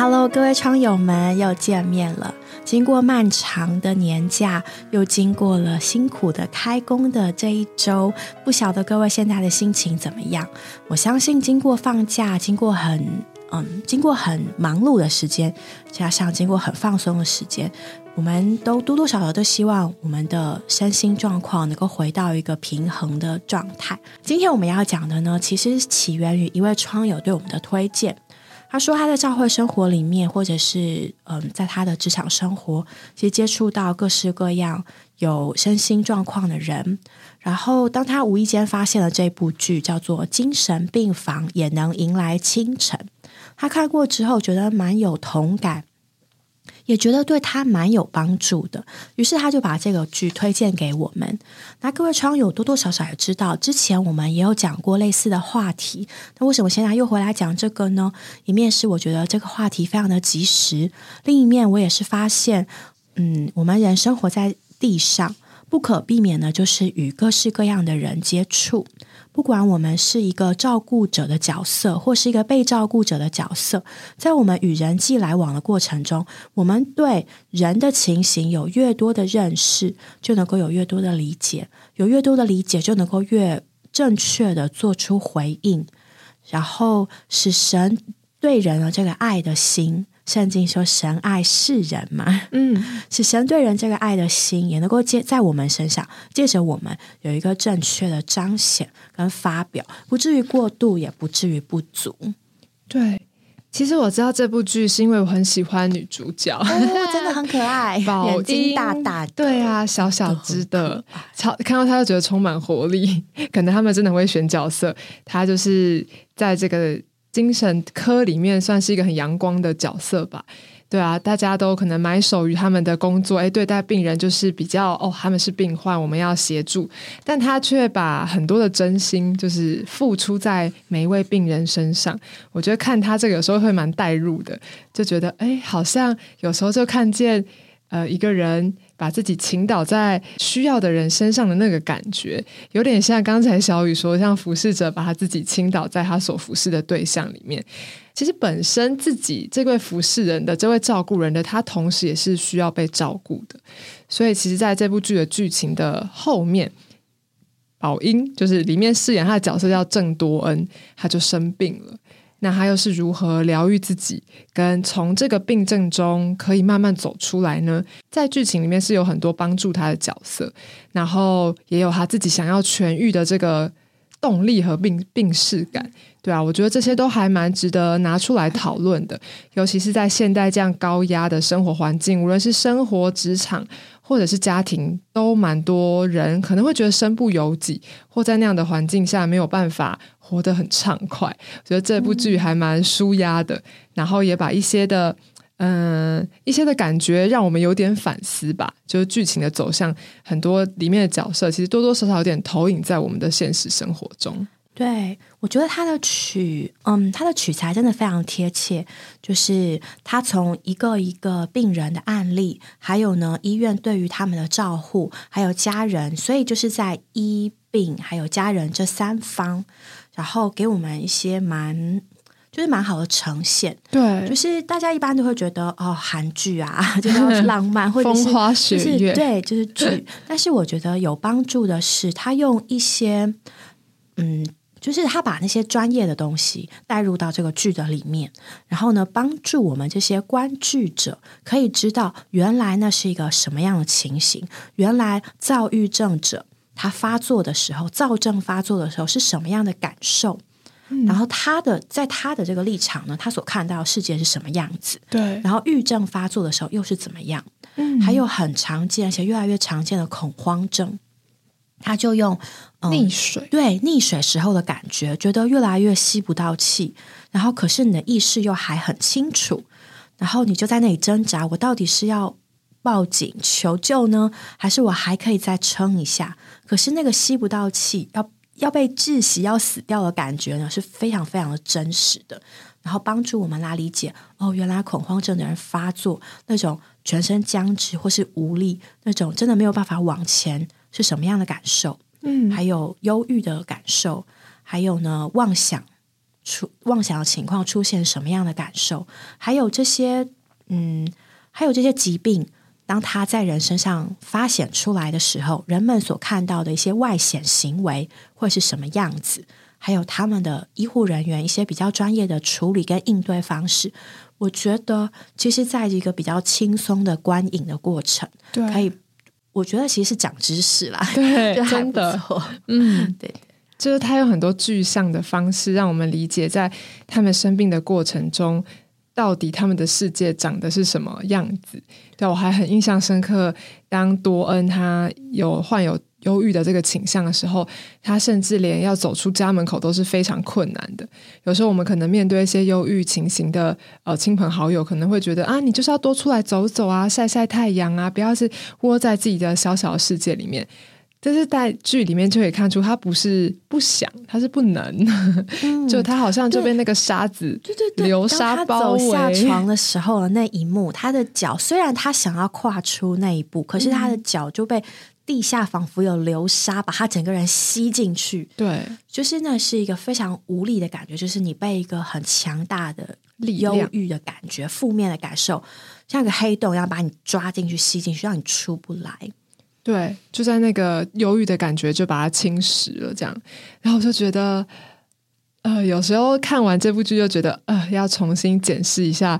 Hello，各位窗友们，又见面了。经过漫长的年假，又经过了辛苦的开工的这一周，不晓得各位现在的心情怎么样？我相信，经过放假，经过很嗯，经过很忙碌的时间，加上经过很放松的时间，我们都多多少少都希望我们的身心状况能够回到一个平衡的状态。今天我们要讲的呢，其实起源于一位窗友对我们的推荐。他说他在教会生活里面，或者是嗯，在他的职场生活，其实接触到各式各样有身心状况的人。然后，当他无意间发现了这部剧，叫做《精神病房也能迎来清晨》，他看过之后觉得蛮有同感。也觉得对他蛮有帮助的，于是他就把这个剧推荐给我们。那各位窗友多多少少也知道，之前我们也有讲过类似的话题。那为什么现在又回来讲这个呢？一面是我觉得这个话题非常的及时，另一面我也是发现，嗯，我们人生活在地上，不可避免的就是与各式各样的人接触。不管我们是一个照顾者的角色，或是一个被照顾者的角色，在我们与人际来往的过程中，我们对人的情形有越多的认识，就能够有越多的理解，有越多的理解，就能够越正确的做出回应，然后使神对人的这个爱的心。圣经说神爱世人嘛，嗯，是神对人这个爱的心也能够借在我们身上，借着我们有一个正确的彰显跟发表，不至于过度，也不至于不足。对，其实我知道这部剧是因为我很喜欢女主角，真的很可爱，眼睛大大的，对啊，小小只的，超看到她就觉得充满活力。可能他们真的会选角色，她就是在这个。精神科里面算是一个很阳光的角色吧，对啊，大家都可能埋首于他们的工作，哎，对待病人就是比较哦，他们是病患，我们要协助，但他却把很多的真心就是付出在每一位病人身上。我觉得看他这个有时候会蛮带入的，就觉得哎，好像有时候就看见呃一个人。把自己倾倒在需要的人身上的那个感觉，有点像刚才小雨说，像服侍者把他自己倾倒在他所服侍的对象里面。其实本身自己这位服侍人的这位照顾人的他，同时也是需要被照顾的。所以，其实在这部剧的剧情的后面，宝英就是里面饰演他的角色叫郑多恩，他就生病了。那他又是如何疗愈自己，跟从这个病症中可以慢慢走出来呢？在剧情里面是有很多帮助他的角色，然后也有他自己想要痊愈的这个动力和病病逝感。对啊，我觉得这些都还蛮值得拿出来讨论的，尤其是在现代这样高压的生活环境，无论是生活、职场或者是家庭，都蛮多人可能会觉得身不由己，或在那样的环境下没有办法活得很畅快。我觉得这部剧还蛮舒压的，然后也把一些的嗯一些的感觉让我们有点反思吧。就是剧情的走向，很多里面的角色其实多多少少有点投影在我们的现实生活中。对，我觉得他的取，嗯，他的取材真的非常贴切。就是他从一个一个病人的案例，还有呢医院对于他们的照护，还有家人，所以就是在医病还有家人这三方，然后给我们一些蛮就是蛮好的呈现。对，就是大家一般都会觉得哦，韩剧啊，就是浪漫或者是 对，就是剧。但是我觉得有帮助的是，他用一些嗯。就是他把那些专业的东西带入到这个剧的里面，然后呢，帮助我们这些观剧者可以知道原来那是一个什么样的情形，原来躁郁症者他发作的时候，躁症发作的时候是什么样的感受，然后他的在他的这个立场呢，他所看到的世界是什么样子，对，然后郁症发作的时候又是怎么样，嗯，还有很常见而且越来越常见的恐慌症。他就用溺水，对溺水时候的感觉，觉得越来越吸不到气，然后可是你的意识又还很清楚，然后你就在那里挣扎，我到底是要报警求救呢，还是我还可以再撑一下？可是那个吸不到气，要要被窒息、要死掉的感觉呢，是非常非常的真实的。然后帮助我们来理解，哦，原来恐慌症的人发作那种全身僵直或是无力，那种真的没有办法往前。是什么样的感受？嗯，还有忧郁的感受，还有呢，妄想出妄想的情况出现什么样的感受，还有这些嗯，还有这些疾病，当他在人身上发显出来的时候，人们所看到的一些外显行为会是什么样子？还有他们的医护人员一些比较专业的处理跟应对方式，我觉得其实在一个比较轻松的观影的过程，对，可以，我觉得其实是长知识啦，对，真的，嗯，对，就是他有很多具象的方式，让我们理解在他们生病的过程中，到底他们的世界长的是什么样子。对我还很印象深刻，当多恩他有患有。忧郁的这个倾向的时候，他甚至连要走出家门口都是非常困难的。有时候我们可能面对一些忧郁情形的呃亲朋好友，可能会觉得啊，你就是要多出来走走啊，晒晒太阳啊，不要是窝在自己的小小的世界里面。但是在剧里面就可以看出，他不是不想，他是不能。就他好像就被那个沙子，对对对，流沙包围。下床的时候的那一幕，他的脚虽然他想要跨出那一步，可是他的脚就被。地下仿佛有流沙把他整个人吸进去，对，就是那是一个非常无力的感觉，就是你被一个很强大的忧郁的感觉、负面的感受，像个黑洞一样把你抓进去、吸进去，让你出不来。对，就在那个忧郁的感觉就把它侵蚀了，这样。然后我就觉得，呃，有时候看完这部剧就觉得，呃，要重新检视一下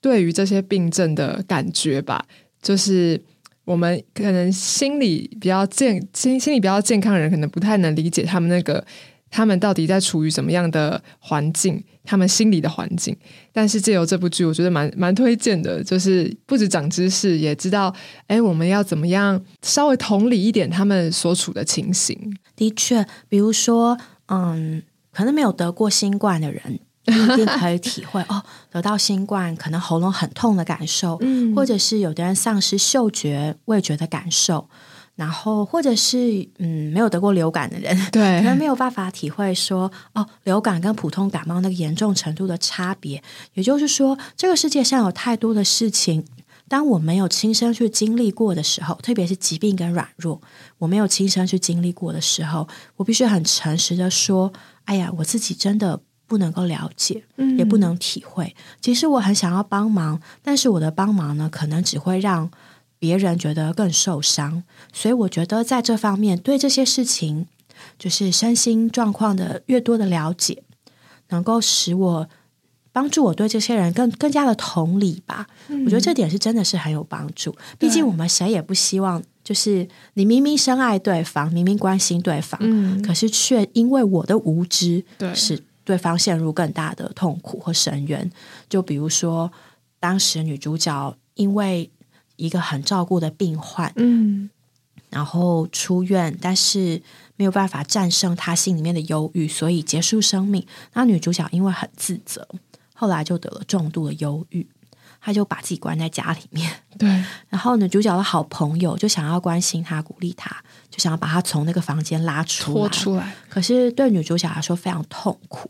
对于这些病症的感觉吧，就是。我们可能心理比较健心心理比较健康的人，可能不太能理解他们那个他们到底在处于什么样的环境，他们心理的环境。但是借由这部剧，我觉得蛮蛮推荐的，就是不止长知识，也知道哎，我们要怎么样稍微同理一点他们所处的情形。的确，比如说，嗯，可能没有得过新冠的人。一定可以体会哦，得到新冠可能喉咙很痛的感受，嗯，或者是有的人丧失嗅觉、味觉的感受，然后或者是嗯没有得过流感的人，对，可能没有办法体会说哦，流感跟普通感冒那个严重程度的差别。也就是说，这个世界上有太多的事情，当我没有亲身去经历过的时候，特别是疾病跟软弱，我没有亲身去经历过的时候，我必须很诚实的说，哎呀，我自己真的。不能够了解，也不能体会。其实我很想要帮忙，但是我的帮忙呢，可能只会让别人觉得更受伤。所以我觉得在这方面，对这些事情，就是身心状况的越多的了解，能够使我帮助我对这些人更更加的同理吧。我觉得这点是真的是很有帮助。毕竟我们谁也不希望，就是你明明深爱对方，明明关心对方，嗯，可是却因为我的无知，对是。对方陷入更大的痛苦和深渊。就比如说，当时女主角因为一个很照顾的病患，嗯，然后出院，但是没有办法战胜她心里面的忧郁，所以结束生命。那女主角因为很自责，后来就得了重度的忧郁。他就把自己关在家里面，对。然后女主角的好朋友就想要关心他、鼓励他，就想要把他从那个房间拉出拖出来。可是对女主角来说非常痛苦，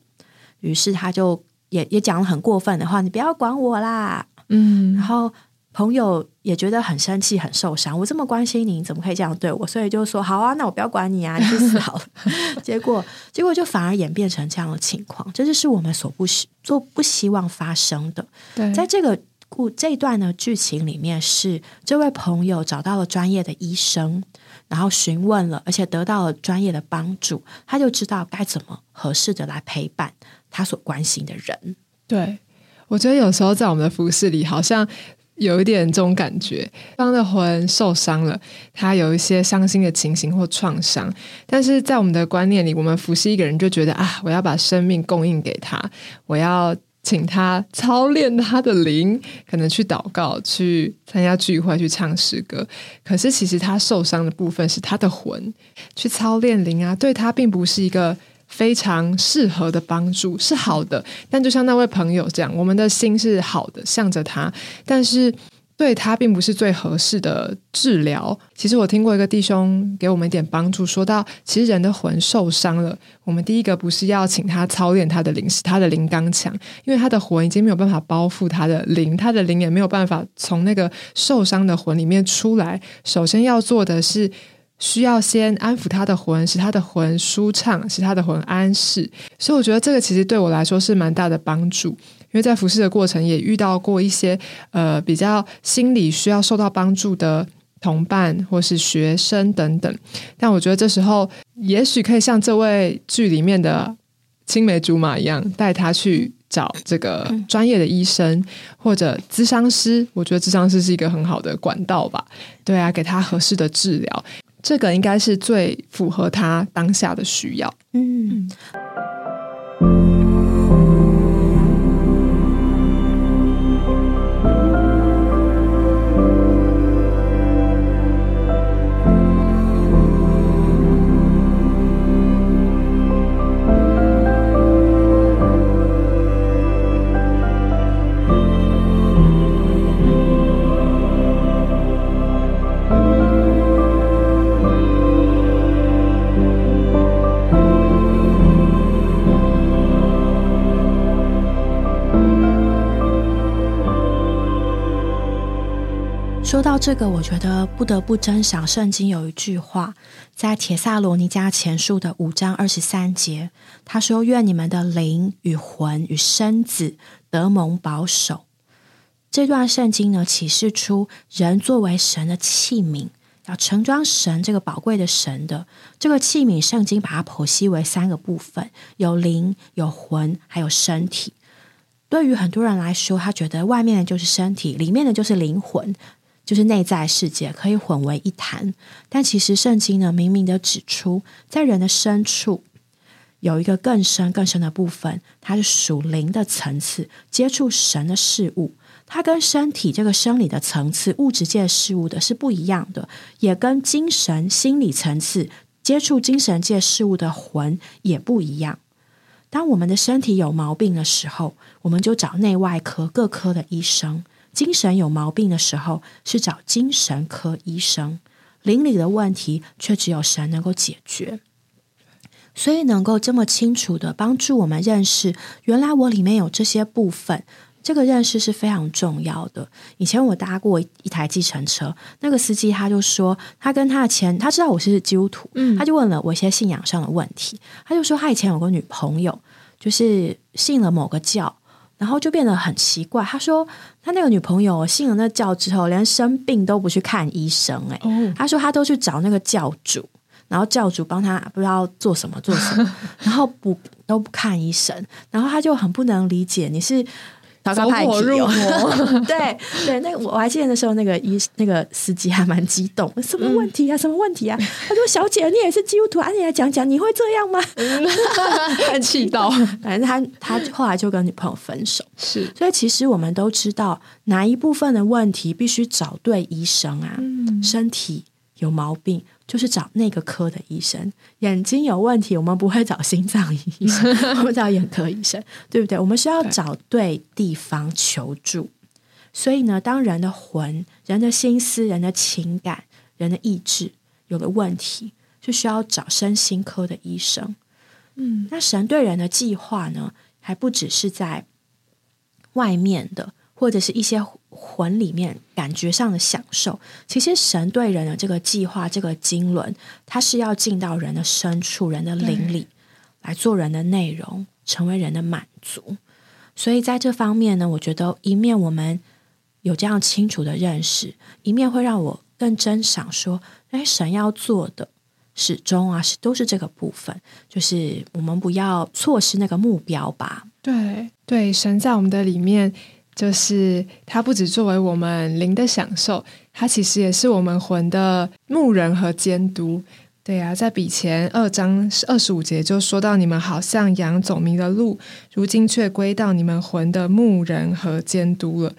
于是他就也也讲了很过分的话：“你不要管我啦。”嗯。然后朋友也觉得很生气、很受伤。我这么关心你，怎么可以这样对我？所以就说：“好啊，那我不要管你啊，你去死好了。” 结果结果就反而演变成这样的情况，这就是我们所不希做不希望发生的。对，在这个。故这段呢，剧情里面是这位朋友找到了专业的医生，然后询问了，而且得到了专业的帮助，他就知道该怎么合适的来陪伴他所关心的人。对，我觉得有时候在我们的服饰里，好像有一点这种感觉，方的魂受伤了，他有一些伤心的情形或创伤，但是在我们的观念里，我们服侍一个人就觉得啊，我要把生命供应给他，我要。请他操练他的灵，可能去祷告、去参加聚会、去唱诗歌。可是其实他受伤的部分是他的魂，去操练灵啊，对他并不是一个非常适合的帮助，是好的。但就像那位朋友这样，我们的心是好的，向着他，但是。对他并不是最合适的治疗。其实我听过一个弟兄给我们一点帮助，说到其实人的魂受伤了，我们第一个不是要请他操练他的灵，使他的灵刚强，因为他的魂已经没有办法包覆他的灵，他的灵也没有办法从那个受伤的魂里面出来。首先要做的是需要先安抚他的魂，使他的魂舒畅，使他的魂安适。所以我觉得这个其实对我来说是蛮大的帮助，为在服侍的过程也遇到过一些呃比较心理需要受到帮助的同伴或是学生等等。但我觉得这时候也许可以像这位剧里面的青梅竹马一样，带他去找这个专业的医生或者咨商师。我觉得咨商师是一个很好的管道吧。对啊，给他合适的治疗。这个应该是最符合他当下的需要。嗯。说到这个，我觉得不得不珍赏圣经有一句话，在铁萨罗尼迦前书的五章二十三节，他说：“愿你们的灵与魂与身子得蒙保守。”这段圣经呢，启示出人作为神的器皿，要盛装神这个宝贵的神的这个器皿。圣经把它剖析为三个部分：有灵、有魂，还有身体。对于很多人来说，他觉得外面的就是身体，里面的就是灵魂。就是内在世界可以混为一谈，但其实圣经呢，明明的指出，在人的深处有一个更深更深的部分，它是属灵的层次，接触神的事物，它跟身体这个生理的层次、物质界事物的是不一样的，也跟精神心理层次接触精神界事物的魂也不一样。当我们的身体有毛病的时候，我们就找内外科各科的医生。精神有毛病的时候，是找精神科医生；邻里的问题，却只有神能够解决。所以，能够这么清楚的帮助我们认识，原来我里面有这些部分，这个认识是非常重要的。以前我搭过一台计程车，那个司机他就说，他跟他的前，他知道我是基督徒，他就问了我一些信仰上的问题。他就说，他以前有个女朋友，就是信了某个教。然后就变得很奇怪。他说，他那个女朋友信了那教之后，连生病都不去看医生。哎，他说他都去找那个教主，然后教主帮他不知道做什么做什么，然后不都不看医生。然后他就很不能理解，你是。走火入魔，对对，那个我还记得那时候，那个医那个司机还蛮激动，什么问题啊？什么问题啊？他说：“小姐，你也是基督徒，啊，你来讲讲，你会这样吗？”很气到，反正他他后来就跟女朋友分手。是，所以其实我们都知道，哪一部分的问题必须找对医生啊，身体有毛病。就是找那个科的医生，眼睛有问题，我们不会找心脏医生，我们找眼科医生，对不对？我们需要找对地方求助。所以呢，当人的魂、人的心思、人的情感、人的意志有了问题，就需要找身心科的医生。嗯，那神对人的计划呢，还不只是在外面的。或者是一些魂里面感觉上的享受，其实神对人的这个计划，这个经纶，它是要进到人的深处、人的灵里来做人的内容，成为人的满足。所以在这方面呢，我觉得一面我们有这样清楚的认识，一面会让我更真想说，哎，神要做的始终啊，是都是这个部分，就是我们不要错失那个目标吧。对对，神在我们的里面。就是它不只作为我们灵的享受，它其实也是我们魂的牧人和监督。对呀，在比前二章二十五节就说到，你们好像羊走迷了路，如今却归到你们魂的牧人和监督了。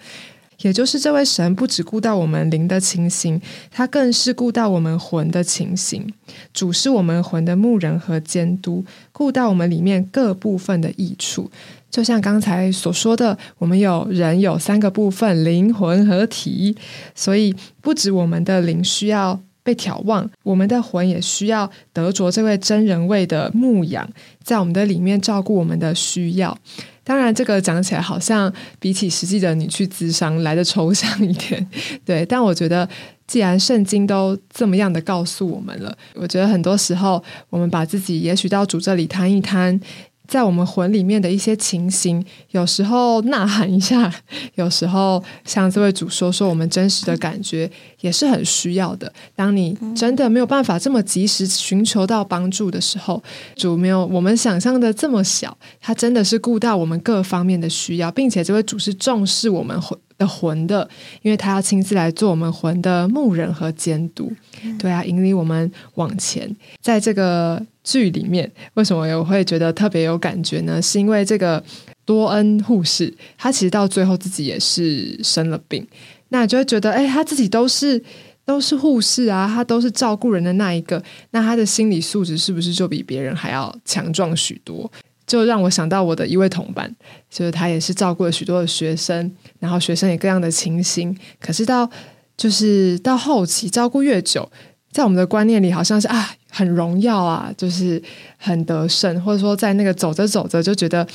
也就是这位神不只顾到我们灵的情形，他更是顾到我们魂的情形。主是我们魂的牧人和监督，顾到我们里面各部分的益处。就像刚才所说的，我们有人有三个部分：灵魂和体。所以，不止我们的灵需要被眺望，我们的魂也需要得着这位真人位的牧养，在我们的里面照顾我们的需要。当然，这个讲起来好像比起实际的你去咨商来的抽象一点，对。但我觉得既然圣经都这么样的告诉我们了，我觉得很多时候我们把自己也许到主这里摊一摊。在我们魂里面的一些情形，有时候呐喊一下，有时候向这位主说说我们真实的感觉，也是很需要的。当你真的没有办法这么及时寻求到帮助的时候，主没有我们想象的这么小，他真的是顾到我们各方面的需要，并且这位主是重视我们魂的魂的，因为他要亲自来做我们魂的牧人和监督，对啊，引领我们往前，在这个。剧里面为什么我会觉得特别有感觉呢？是因为这个多恩护士，他其实到最后自己也是生了病，那就会觉得，哎，他自己都是都是护士啊，他都是照顾人的那一个，那他的心理素质是不是就比别人还要强壮许多？就让我想到我的一位同伴，就是他也是照顾了许多的学生，然后学生也各样的情形，可是到就是到后期照顾越久。在我们的观念里，好像是啊，很荣耀啊，就是很得胜，或者说在那个走着走着就觉得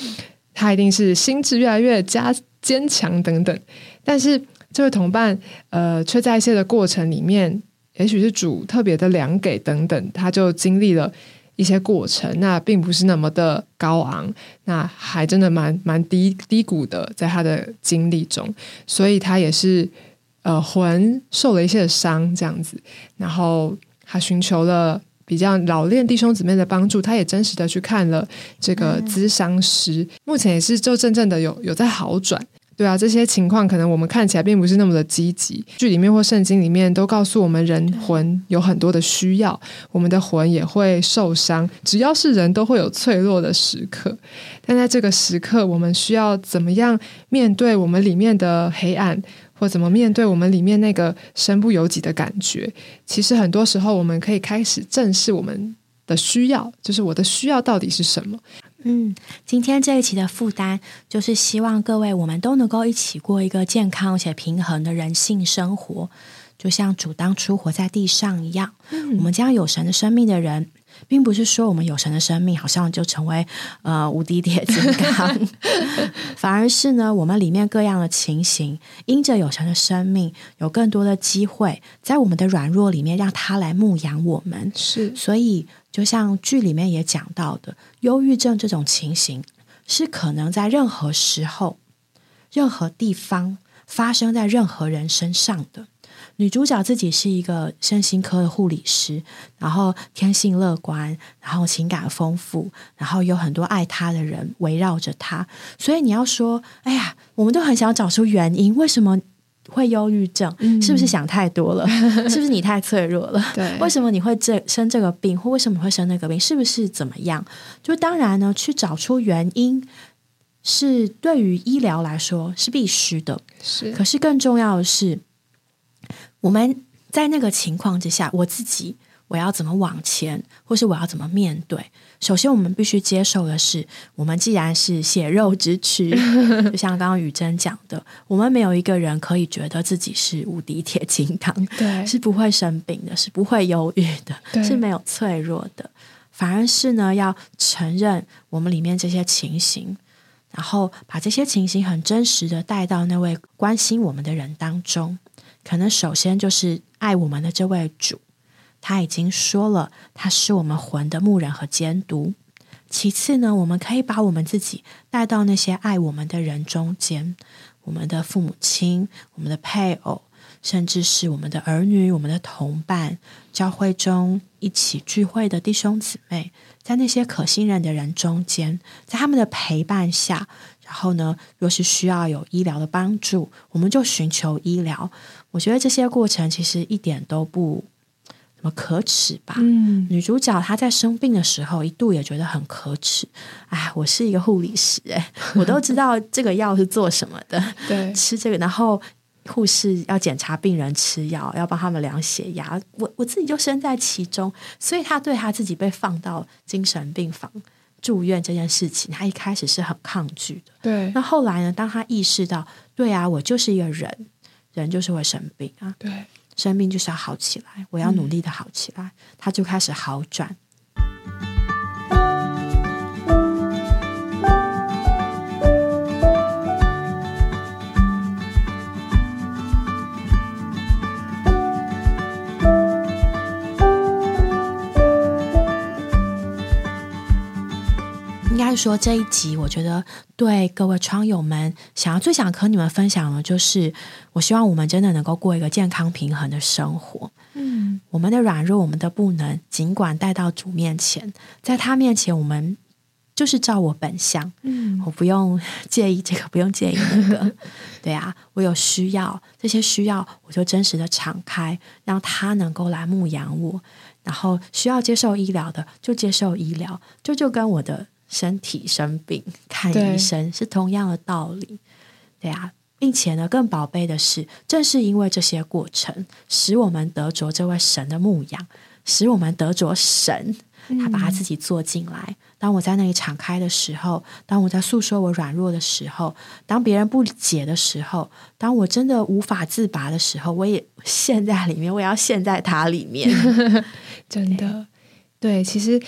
他一定是心智越来越加坚强等等。但是这位同伴，呃，却在一些的过程里面，也许是主特别的良给等等，他就经历了一些过程，那并不是那么的高昂，那还真的蛮蛮低低谷的，在他的经历中，所以他也是。呃，魂受了一些伤，这样子，然后他寻求了比较老练弟兄姊妹的帮助，他也真实的去看了这个咨商师，目前也是就真正的有有在好转。对啊，这些情况可能我们看起来并不是那么的积极，剧里面或圣经里面都告诉我们，人魂有很多的需要，我们的魂也会受伤，只要是人都会有脆弱的时刻，但在这个时刻，我们需要怎么样面对我们里面的黑暗？或怎么面对我们里面那个身不由己的感觉？其实很多时候，我们可以开始正视我们的需要，就是我的需要到底是什么？嗯，今天这一期的负担，就是希望各位我们都能够一起过一个健康且平衡的人性生活，就像主当初活在地上一样。我们将有神的生命的人。并不是说我们有神的生命好像就成为呃无敌铁金刚，反而是呢，我们里面各样的情形，因着有神的生命，有更多的机会在我们的软弱里面，让他来牧养我们。是，所以就像剧里面也讲到的，忧郁症这种情形是可能在任何时候、任何地方发生在任何人身上的。女主角自己是一个身心科的护理师，然后天性乐观，然后情感丰富，然后有很多爱她的人围绕着她。所以你要说，哎呀，我们都很想找出原因，为什么会忧郁症？是不是想太多了？是不是你太脆弱了？对，为什么你会这生这个病，或为什么会生那个病？是不是怎么样？就当然呢，去找出原因是对于医疗来说是必须的。是，可是更重要的是。我们在那个情况之下，我自己我要怎么往前，或是我要怎么面对？首先，我们必须接受的是，我们既然是血肉之躯，就像刚刚雨珍讲的，我们没有一个人可以觉得自己是无敌铁金刚，对，是不会生病的，是不会忧郁的，是没有脆弱的，反而是呢，要承认我们里面这些情形，然后把这些情形很真实的带到那位关心我们的人当中。可能首先就是爱我们的这位主，他已经说了，他是我们魂的牧人和监督。其次呢，我们可以把我们自己带到那些爱我们的人中间，我们的父母亲、我们的配偶，甚至是我们的儿女、我们的同伴，教会中一起聚会的弟兄姊妹，在那些可信任的人中间，在他们的陪伴下，然后呢，若是需要有医疗的帮助，我们就寻求医疗。我觉得这些过程其实一点都不怎么可耻吧。嗯，女主角她在生病的时候一度也觉得很可耻。哎，我是一个护理师，哎，我都知道这个药是做什么的。对，吃这个，然后护士要检查病人吃药，要帮他们量血压。我我自己就身在其中，所以她对她自己被放到精神病房住院这件事情，他一开始是很抗拒的。对，那后来呢？当他意识到，对啊，我就是一个人。人就是会生病啊，对，生病就是要好起来，我要努力的好起来，他就开始好转。说这一集，我觉得对各位窗友们，想要最想和你们分享的，就是我希望我们真的能够过一个健康平衡的生活。嗯，我们的软弱，我们的不能，尽管带到主面前，在他面前，我们就是照我本相。嗯，我不用介意这个，不用介意那个。对啊，我有需要，这些需要，我就真实的敞开，让他能够来牧养我。然后需要接受医疗的，就接受医疗，就就跟我的。身体生病看医生是同样的道理，对啊，并且呢，更宝贝的是，正是因为这些过程，使我们得着这位神的牧养，使我们得着神，他把他自己做进来。当我在那里敞开的时候，当我在诉说我软弱的时候，当别人不解的时候，当我真的无法自拔的时候，我也陷在里面，我也要陷在他里面。真的，对，其实。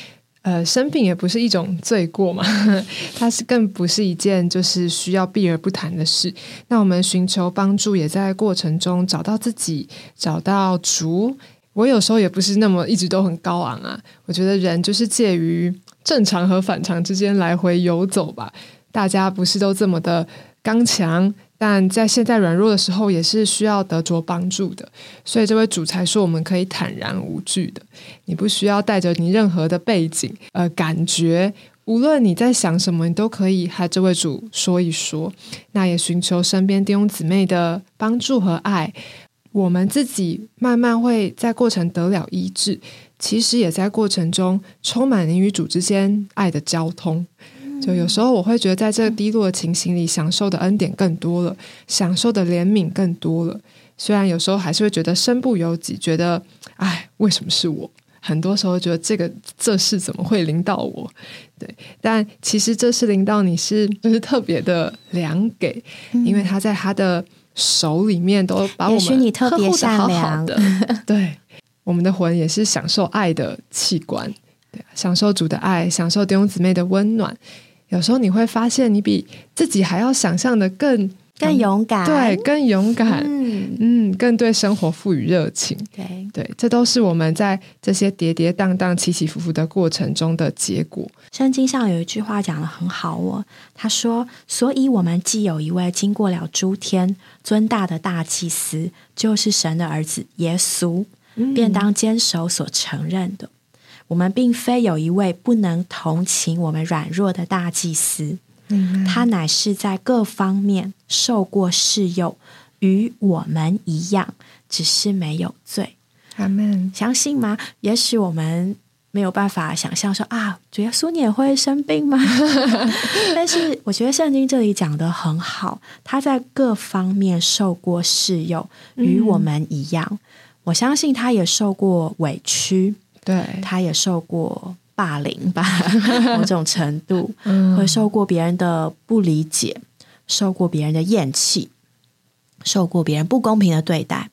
呃，生病也不是一种罪过嘛，它是更不是一件就是需要避而不谈的事。那我们寻求帮助，也在过程中找到自己，找到主。我有时候也不是那么一直都很高昂啊。我觉得人就是介于正常和反常之间来回游走吧。大家不是都这么的刚强。但在现在软弱的时候，也是需要得着帮助的。所以这位主才说，我们可以坦然无惧的。你不需要带着你任何的背景、呃感觉，无论你在想什么，你都可以和这位主说一说。那也寻求身边弟兄姊妹的帮助和爱。我们自己慢慢会在过程得了医治，其实也在过程中充满你与主之间爱的交通。就有时候我会觉得，在这个低落的情形里，享受的恩典更多了，享受的怜悯更多了。虽然有时候还是会觉得身不由己，觉得哎，为什么是我？很多时候觉得这个这事怎么会临到我？对，但其实这事临到你是就是特别的良给，因为他在他的手里面都把我们特别善良的。对，我们的魂也是享受爱的器官，对，享受主的爱，享受弟兄姊妹的温暖。有时候你会发现，你比自己还要想象的更更勇敢，对，更勇敢，嗯。嗯，更对生活赋予热情，对。对，这都是我们在这些跌跌宕宕、起起伏伏的过程中的结果。圣经上有一句话讲的很好哦，他说：“所以我们既有一位经过了诸天尊大的大祭司，就是神的儿子耶稣，便当坚守所承认的。”我们并非有一位不能同情我们软弱的大祭司，他乃是在各方面受过试诱，与我们一样，只是没有罪。阿门。相信吗？也许我们没有办法想象说啊，主耶稣你也会生病吗？但是我觉得圣经这里讲的很好，他在各方面受过试诱，与我们一样。我相信他也受过委屈。对，他也受过霸凌吧，某种程度，会受过别人的不理解，受过别人的厌弃，受过别人不公平的对待，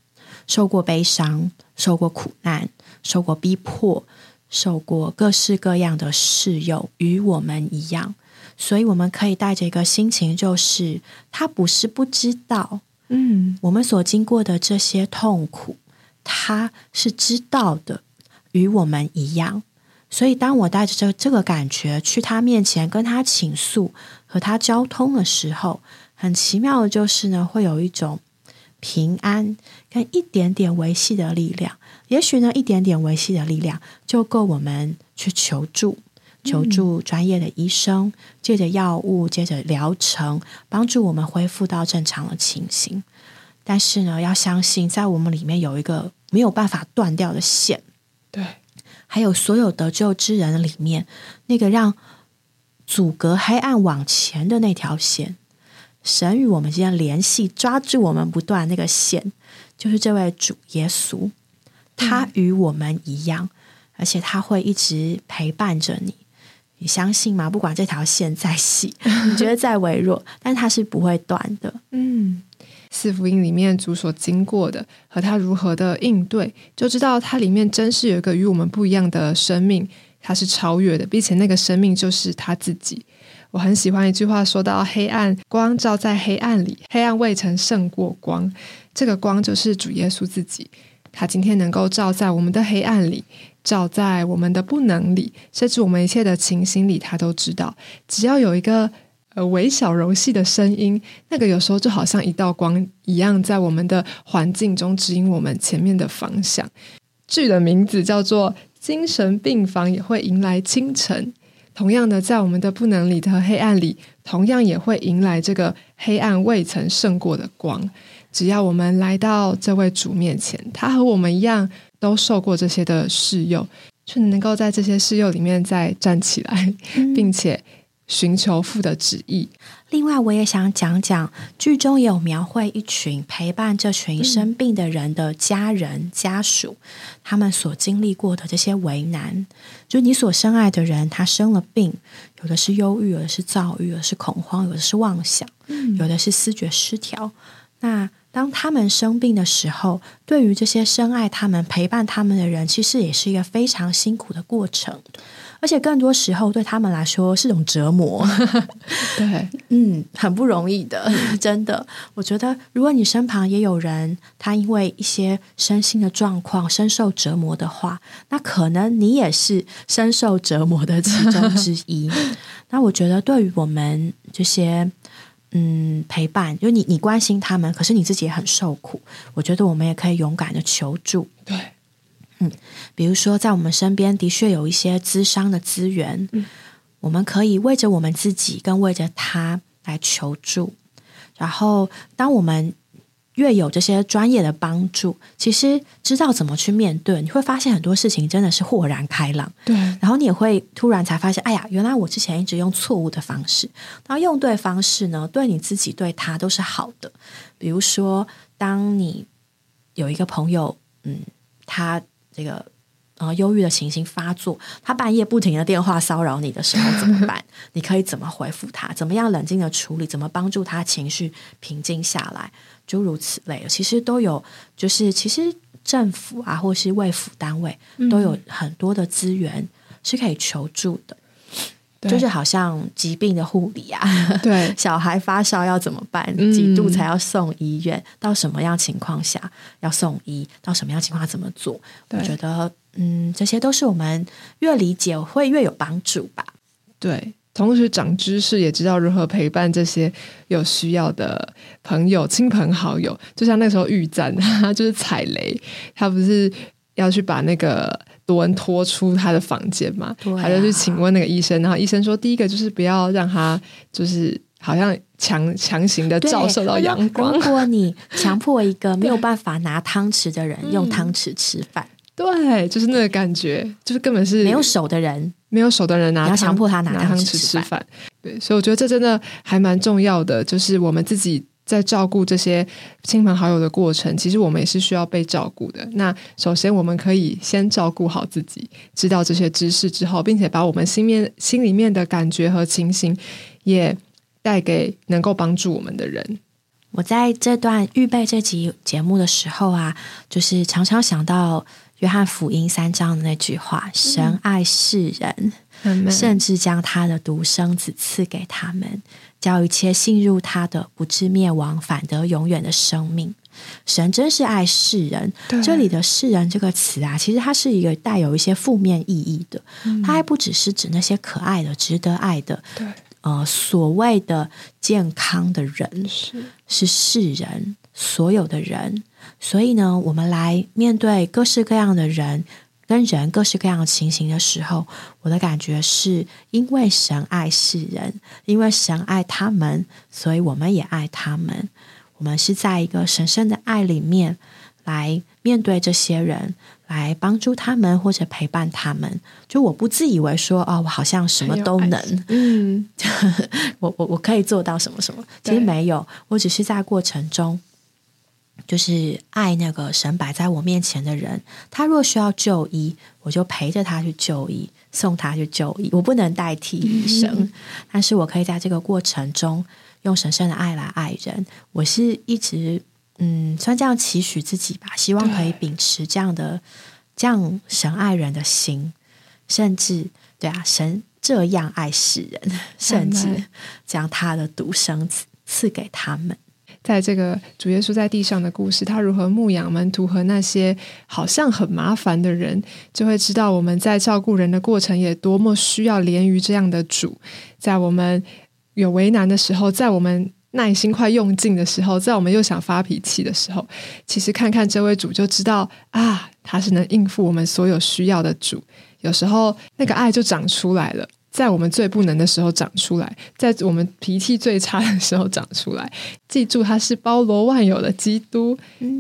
受过悲伤，受过苦难，受过逼迫，受过各式各样的事诱，与我们一样，所以我们可以带着一个心情，就是他不是不知道，嗯，我们所经过的这些痛苦，他是知道的。与我们一样，所以当我带着这这个感觉去他面前跟他倾诉、和他交通的时候，很奇妙的就是呢，会有一种平安跟一点点维系的力量。也许呢，一点点维系的力量就够我们去求助、求助专业的医生，借着药物、借着疗程，帮助我们恢复到正常的情形。但是呢，要相信在我们里面有一个没有办法断掉的线。还有所有得救之人里面，那个让阻隔黑暗往前的那条线，神与我们之间联系、抓住我们不断那个线，就是这位主耶稣。他与我们一样，而且他会一直陪伴着你。你相信吗？不管这条线再细，你觉得再微弱，但它是不会断的。嗯。四福音里面主所经过的和他如何的应对，就知道它里面真是有一个与我们不一样的生命，它是超越的，并且那个生命就是他自己。我很喜欢一句话，说到黑暗光照在黑暗里，黑暗未曾胜过光。这个光就是主耶稣自己。他今天能够照在我们的黑暗里，照在我们的不能里，甚至我们一切的情形里，他都知道。只要有一个呃微小柔细的声音，那个有时候就好像一道光一样，在我们的环境中指引我们前面的方向。剧的名字叫做《精神病房也会迎来清晨》。同样的，在我们的不能里的黑暗里，同样也会迎来这个黑暗未曾胜过的光。只要我们来到这位主面前，他和我们一样都受过这些的试诱，却能够在这些试诱里面再站起来，并且。寻求父的旨意。另外，我也想讲讲剧中有描绘一群陪伴这群生病的人的家人家属，他们所经历过的这些为难。就你所深爱的人，他生了病，有的是忧郁，有的是躁郁，有的是恐慌，有的是妄想，有的是思觉失调。那当他们生病的时候，对于这些深爱他们、陪伴他们的人，其实也是一个非常辛苦的过程。而且更多时候对他们来说是种折磨，对，嗯，很不容易的，真的。我觉得，如果你身旁也有人他因为一些身心的状况深受折磨的话，那可能你也是深受折磨的其中之一。那我觉得，对于我们这些嗯陪伴，就你你关心他们，可是你自己也很受苦，我觉得我们也可以勇敢的求助，对。嗯，比如说，在我们身边的确有一些资商的资源，我们可以为着我们自己，跟为着他来求助。然后，当我们越有这些专业的帮助，其实知道怎么去面对，你会发现很多事情真的是豁然开朗。对，然后你也会突然才发现，哎呀，原来我之前一直用错误的方式，然后用对方式呢，对你自己对他都是好的。比如说，当你有一个朋友，嗯，他。这个呃忧郁的情形发作，他半夜不停的电话骚扰你的时候怎么办？你可以怎么回复他？怎么样冷静的处理？怎么帮助他情绪平静下来？诸如此类，其实都有。就是其实政府啊，或是卫府单位都有很多的资源是可以求助的。就是好像疾病的护理啊，对，小孩发烧要怎么办？几度才要送医院？到什么样情况下要送医？到什么样情况怎么做？我觉得，嗯，这些都是我们越理解会越有帮助吧。对，同时长知识，也知道如何陪伴这些有需要的朋友、亲朋好友。就像那时候预战，他就是踩雷，他不是要去把那个。多恩拖出他的房间嘛，他就去请问那个医生，然后医生说，第一个就是不要让他就是好像强强行的照射到阳光。如果你强迫一个没有办法拿汤匙的人用汤匙吃饭，对，就是那个感觉，就是根本是没有手的人，没有手的人拿要强迫他拿汤匙吃饭。对，所以我觉得这真的还蛮重要的，就是我们自己。在照顾这些亲朋好友的过程，其实我们也是需要被照顾的。那首先，我们可以先照顾好自己，知道这些知识之后，并且把我们心面心里面的感觉和情形也带给能够帮助我们的人。我在这段预备这集节目的时候啊，就是常常想到约翰福音三章的那句话：“神爱世人。”甚至将他的独生子赐给他们，叫一切信入他的不至灭亡，反得永远的生命。神真是爱世人。这里的“世人”这个词啊，其实它是一个带有一些负面意义的。它还不只是指那些可爱的、值得爱的，对，呃，所谓的健康的人，是是世人，所有的人。所以呢，我们来面对各式各样的人。跟人各式各样的情形的时候，我的感觉是因为神爱世人，因为神爱他们，所以我们也爱他们。我们是在一个神圣的爱里面来面对这些人，来帮助他们或者陪伴他们。就我不自以为说哦，我好像什么都能，嗯，我我我可以做到什么什么，其实没有，我只是在过程中。就是爱那个神摆在我面前的人，他若需要就医，我就陪着他去就医，送他去就医。我不能代替医生，但是我可以在这个过程中用神圣的爱来爱人。我是一直嗯，算这样期许自己吧，希望可以秉持这样的这样神爱人的心，甚至对啊，神这样爱世人，甚至将他的独生子赐给他们。在这个主耶稣在地上的故事，他如何牧养门徒和那些好像很麻烦的人，就会知道我们在照顾人的过程也多么需要连于这样的主。在我们有为难的时候，在我们耐心快用尽的时候，在我们又想发脾气的时候，其实看看这位主就知道啊，他是能应付我们所有需要的主。有时候那个爱就长出来了。在我们最不能的时候长出来，在我们脾气最差的时候长出来。记住，他是包罗万有的基督，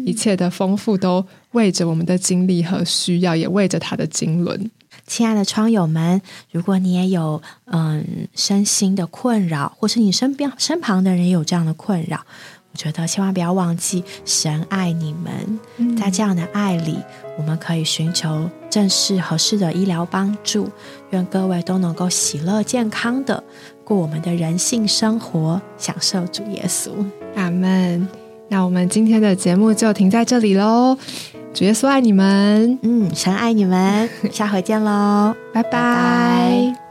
一切的丰富都为着我们的经历和需要，也为着他的经纶。亲爱的窗友们，如果你也有嗯身心的困扰，或是你身边身旁的人也有这样的困扰。我觉得千万不要忘记，神爱你们，在这样的爱里，我们可以寻求正式合适的医疗帮助。愿各位都能够喜乐健康的过我们的人性生活，享受主耶稣。阿门。那我们今天的节目就停在这里喽。主耶稣爱你们，嗯，神爱你们，下回见喽，拜拜。